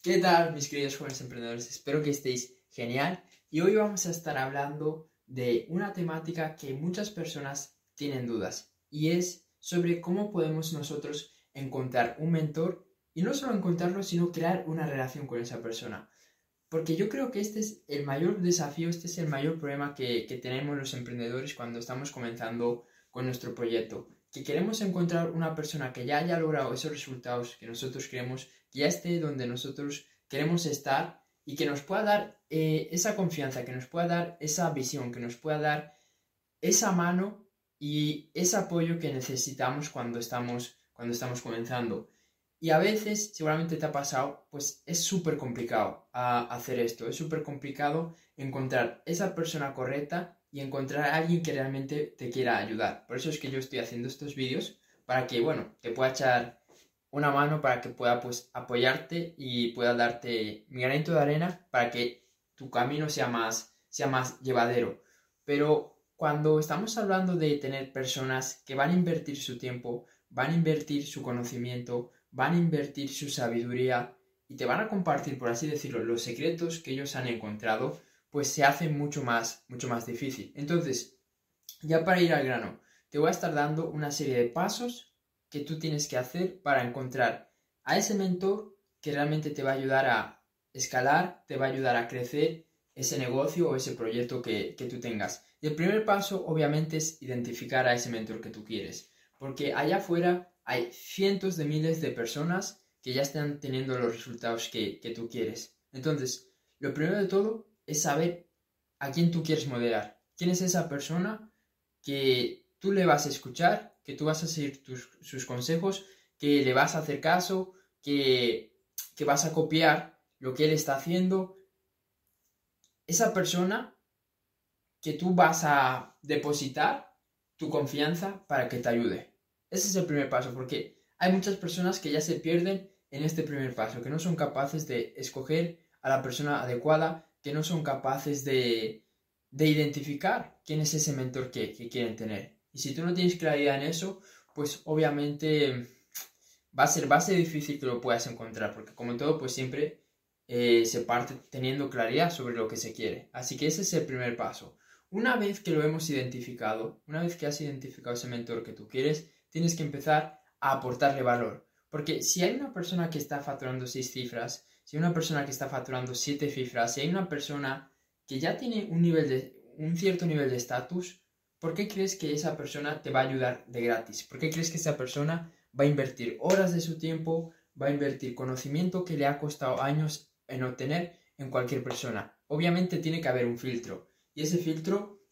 ¿Qué tal, mis queridos jóvenes emprendedores? Espero que estéis genial. Y hoy vamos a estar hablando de una temática que muchas personas tienen dudas y es sobre cómo podemos nosotros encontrar un mentor y no solo encontrarlo, sino crear una relación con esa persona. Porque yo creo que este es el mayor desafío, este es el mayor problema que, que tenemos los emprendedores cuando estamos comenzando con nuestro proyecto que queremos encontrar una persona que ya haya logrado esos resultados que nosotros queremos, que ya esté donde nosotros queremos estar y que nos pueda dar eh, esa confianza, que nos pueda dar esa visión, que nos pueda dar esa mano y ese apoyo que necesitamos cuando estamos, cuando estamos comenzando. Y a veces, seguramente te ha pasado, pues es súper complicado hacer esto, es súper complicado encontrar esa persona correcta y encontrar a alguien que realmente te quiera ayudar. Por eso es que yo estoy haciendo estos vídeos para que, bueno, te pueda echar una mano para que pueda pues apoyarte y pueda darte mi granito de arena para que tu camino sea más, sea más llevadero. Pero cuando estamos hablando de tener personas que van a invertir su tiempo, van a invertir su conocimiento, van a invertir su sabiduría y te van a compartir, por así decirlo, los secretos que ellos han encontrado, pues se hace mucho más, mucho más difícil. Entonces, ya para ir al grano, te voy a estar dando una serie de pasos que tú tienes que hacer para encontrar a ese mentor que realmente te va a ayudar a escalar, te va a ayudar a crecer ese negocio o ese proyecto que, que tú tengas. Y el primer paso, obviamente, es identificar a ese mentor que tú quieres. Porque allá afuera hay cientos de miles de personas que ya están teniendo los resultados que, que tú quieres. Entonces, lo primero de todo es saber a quién tú quieres modelar. ¿Quién es esa persona que tú le vas a escuchar, que tú vas a seguir sus consejos, que le vas a hacer caso, que, que vas a copiar lo que él está haciendo? Esa persona que tú vas a depositar tu confianza para que te ayude. Ese es el primer paso, porque hay muchas personas que ya se pierden en este primer paso, que no son capaces de escoger a la persona adecuada, que no son capaces de, identificar quién es ese mentor que, quieren tener. Y si tú no tienes claridad en eso, pues obviamente va a ser, va difícil que lo puedas encontrar, porque como todo, pues siempre eh, se parte teniendo claridad sobre lo que se quiere. Así que ese es el primer paso. Una vez que lo hemos identificado, una vez que has identificado ese mentor que tú quieres, tienes que empezar a aportarle valor. Porque si hay una persona que está facturando seis cifras, si hay una persona que está facturando siete cifras, si hay una persona que ya tiene un, nivel de, un cierto nivel de estatus, ¿por qué crees que esa persona te va a ayudar de gratis? ¿Por qué crees que esa persona va a invertir horas de su tiempo, va a invertir conocimiento que le ha costado años en obtener en cualquier persona? Obviamente tiene que haber un filtro. Y ese filtro,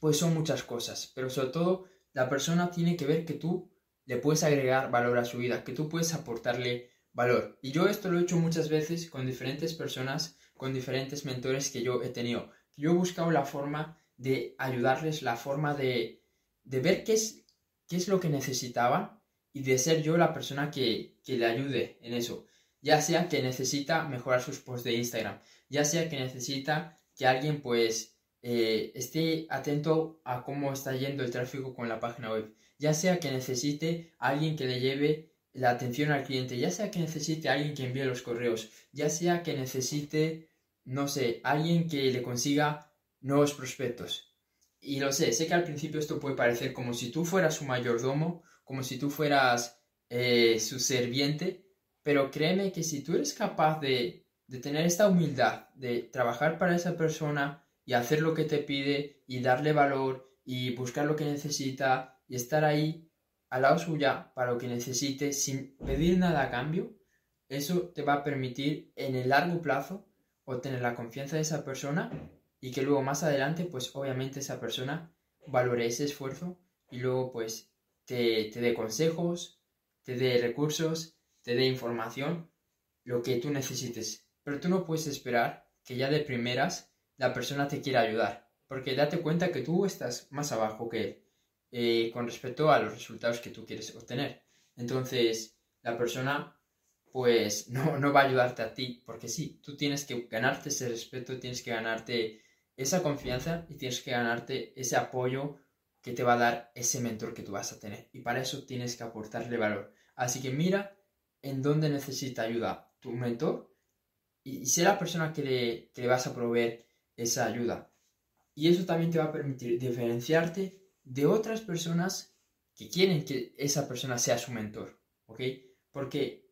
pues son muchas cosas. Pero sobre todo, la persona tiene que ver que tú le puedes agregar valor a su vida, que tú puedes aportarle valor. Y yo esto lo he hecho muchas veces con diferentes personas, con diferentes mentores que yo he tenido. Yo he buscado la forma de ayudarles, la forma de, de ver qué es, qué es lo que necesitaban y de ser yo la persona que, que le ayude en eso. Ya sea que necesita mejorar sus posts de Instagram, ya sea que necesita que alguien pues eh, esté atento a cómo está yendo el tráfico con la página web, ya sea que necesite alguien que le lleve la atención al cliente, ya sea que necesite alguien que envíe los correos, ya sea que necesite, no sé, alguien que le consiga nuevos prospectos. Y lo sé, sé que al principio esto puede parecer como si tú fueras su mayordomo, como si tú fueras eh, su serviente, pero créeme que si tú eres capaz de, de tener esta humildad, de trabajar para esa persona y hacer lo que te pide y darle valor y buscar lo que necesita y estar ahí, lado suya para lo que necesite sin pedir nada a cambio, eso te va a permitir en el largo plazo obtener la confianza de esa persona y que luego más adelante pues obviamente esa persona valore ese esfuerzo y luego pues te, te dé consejos, te dé recursos, te dé información, lo que tú necesites. Pero tú no puedes esperar que ya de primeras la persona te quiera ayudar, porque date cuenta que tú estás más abajo que él. Eh, con respecto a los resultados que tú quieres obtener. Entonces, la persona pues no, no va a ayudarte a ti, porque sí, tú tienes que ganarte ese respeto, tienes que ganarte esa confianza y tienes que ganarte ese apoyo que te va a dar ese mentor que tú vas a tener. Y para eso tienes que aportarle valor. Así que mira en dónde necesita ayuda tu mentor y, ser la persona que le vas a proveer esa ayuda. Y eso también te va a permitir diferenciarte de otras personas que quieren que esa persona sea su mentor, ¿ok? Porque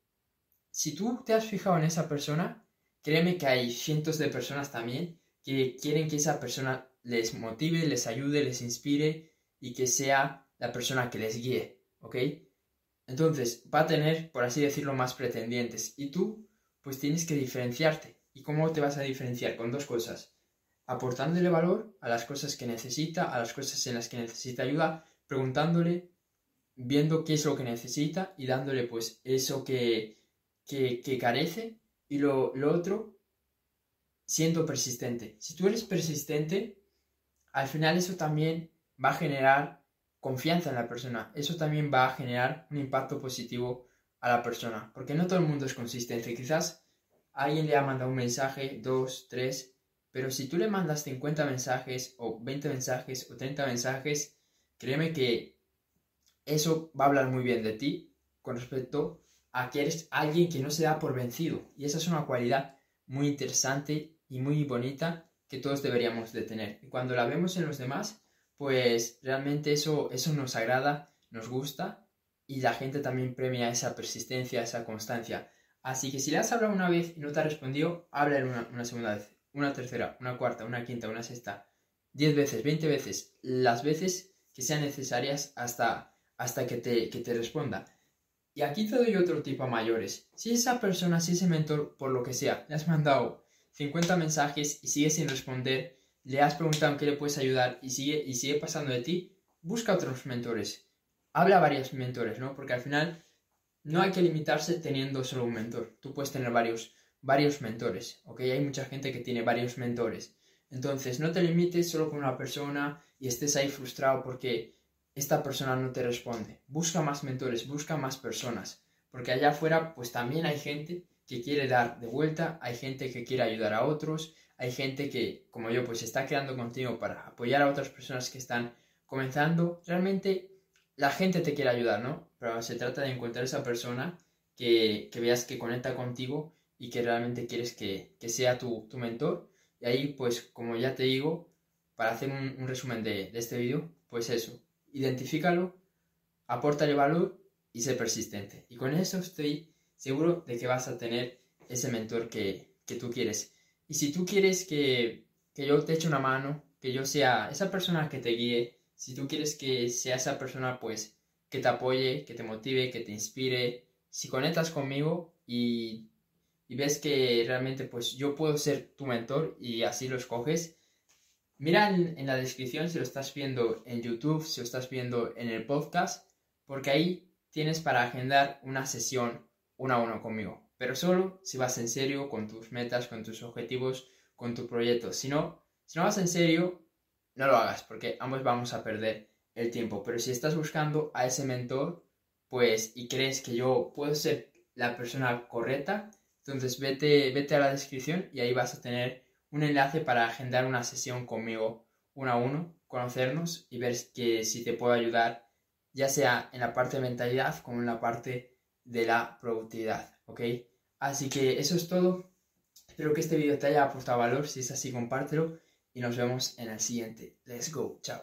si tú te has fijado en esa persona, créeme que hay cientos de personas también que quieren que esa persona les motive, les ayude, les inspire y que sea la persona que les guíe, ¿ok? Entonces va a tener, por así decirlo, más pretendientes y tú pues tienes que diferenciarte. ¿Y cómo te vas a diferenciar? Con dos cosas. Aportándole valor a las cosas que necesita, a las cosas en las que necesita ayuda, preguntándole, viendo qué es lo que necesita y dándole pues eso que, que, carece. Y lo, lo otro, siendo persistente. Si tú eres persistente, al final eso también va a generar confianza en la persona. Eso también va a generar un impacto positivo a la persona, porque no todo el mundo es consistente. Quizás alguien le ha mandado un mensaje, dos, tres, pero si tú le mandas 50 mensajes o 20 mensajes o 30 mensajes, créeme que eso va a hablar muy bien de ti con respecto a que eres alguien que no se da por vencido. Y esa es una cualidad muy interesante y muy bonita que todos deberíamos de tener. Y cuando la vemos en los demás, pues realmente eso, eso nos agrada, nos gusta y la gente también premia esa persistencia, esa constancia. Así que si le has hablado una vez y no te ha respondido, háblale una, una segunda vez, una tercera, una cuarta, una quinta, una sexta, diez veces, veinte veces, las veces que sean necesarias hasta, hasta que, te, que te responda. Y aquí te doy otro tipo a mayores. Si esa persona, si ese mentor, por lo que sea, le has mandado 50 mensajes y sigue sin responder, le has preguntado qué le puedes ayudar y sigue, y sigue pasando de ti, busca otros mentores habla a varios mentores, ¿no? Porque al final no hay que limitarse teniendo solo un mentor. Tú puedes tener varios, varios mentores, ¿ok? Hay mucha gente que tiene varios mentores. Entonces, no te limites solo con una persona y estés ahí frustrado porque esta persona no te responde. Busca más mentores, busca más personas. Porque allá afuera, pues también hay gente que quiere dar de vuelta, hay gente que quiere ayudar a otros, hay gente que, como yo, pues está quedando contigo para apoyar a otras personas que están comenzando. Realmente la gente te quiere ayudar, ¿no? Pero se trata de encontrar esa persona que, veas que conecta contigo y que realmente quieres que, sea tu, mentor. Y ahí, pues, como ya te digo, para hacer un, resumen de, este vídeo, pues eso, identifícalo, apórtale valor y sé persistente. Y con eso estoy seguro de que vas a tener ese mentor que, tú quieres. Y si tú quieres que, que yo te eche una mano, que yo sea esa persona que te guíe, si tú quieres que sea esa persona, pues, que te apoye, que te motive, que te inspire, si conectas conmigo y, ves que realmente, pues, yo puedo ser tu mentor y así lo escoges, mira en, la descripción si lo estás viendo en YouTube, si lo estás viendo en el podcast, porque ahí tienes para agendar una sesión uno a uno conmigo. Pero solo si vas en serio con tus metas, con tus objetivos, con tu proyecto. Si no, si no vas en serio, no lo hagas porque ambos vamos a perder el tiempo. Pero si estás buscando a ese mentor, pues, y crees que yo puedo ser la persona correcta, entonces vete, vete a la descripción y ahí vas a tener un enlace para agendar una sesión conmigo uno a uno, conocernos y ver que si te puedo ayudar, ya sea en la parte de mentalidad como en la parte de la productividad, ¿ok? Así que eso es todo. Espero que este vídeo te haya aportado valor. Si es así, compártelo y nos vemos en el siguiente. Let's go. Chao.